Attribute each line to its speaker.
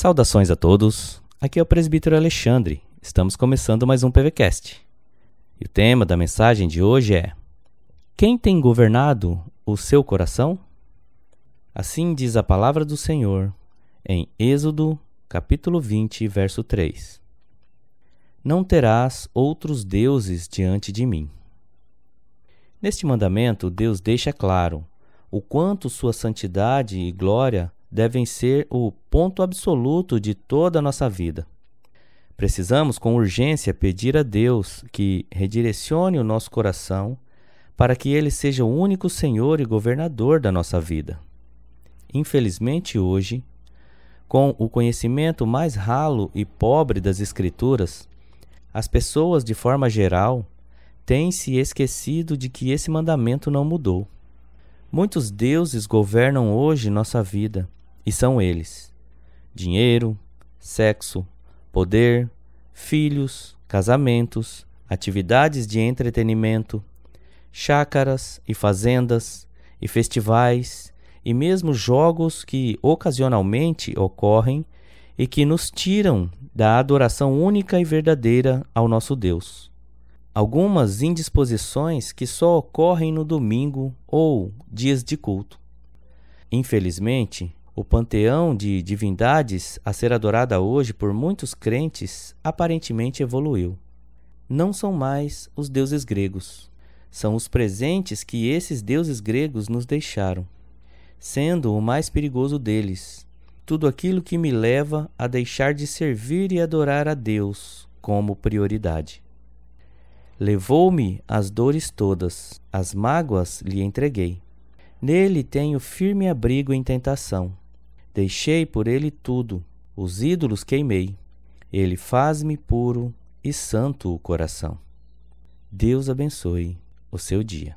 Speaker 1: Saudações a todos. Aqui é o presbítero Alexandre. Estamos começando mais um PVcast. E o tema da mensagem de hoje é: Quem tem governado o seu coração? Assim diz a palavra do Senhor em Êxodo, capítulo 20, verso 3. Não terás outros deuses diante de mim. Neste mandamento, Deus deixa claro o quanto sua santidade e glória devem ser o ponto absoluto de toda a nossa vida. Precisamos com urgência pedir a Deus que redirecione o nosso coração para que ele seja o único Senhor e governador da nossa vida. Infelizmente, hoje, com o conhecimento mais ralo e pobre das Escrituras, as pessoas, de forma geral, têm se esquecido de que esse mandamento não mudou. Muitos deuses governam hoje nossa vida e são eles: dinheiro, sexo, poder, filhos, casamentos, atividades de entretenimento, chácaras e fazendas e festivais e mesmo jogos que ocasionalmente ocorrem e que nos tiram da adoração única e verdadeira ao nosso Deus. Algumas indisposições que só ocorrem no domingo ou dias de culto. Infelizmente, o panteão de divindades a ser adorada hoje por muitos crentes aparentemente evoluiu. Não são mais os deuses gregos, são os presentes que esses deuses gregos nos deixaram, sendo o mais perigoso deles tudo aquilo que me leva a deixar de servir e adorar a Deus como prioridade. Levou-me as dores todas, as mágoas lhe entreguei. Nele tenho firme abrigo em tentação Deixei por ele tudo, os ídolos queimei. Ele faz-me puro e santo o coração. Deus abençoe o seu dia.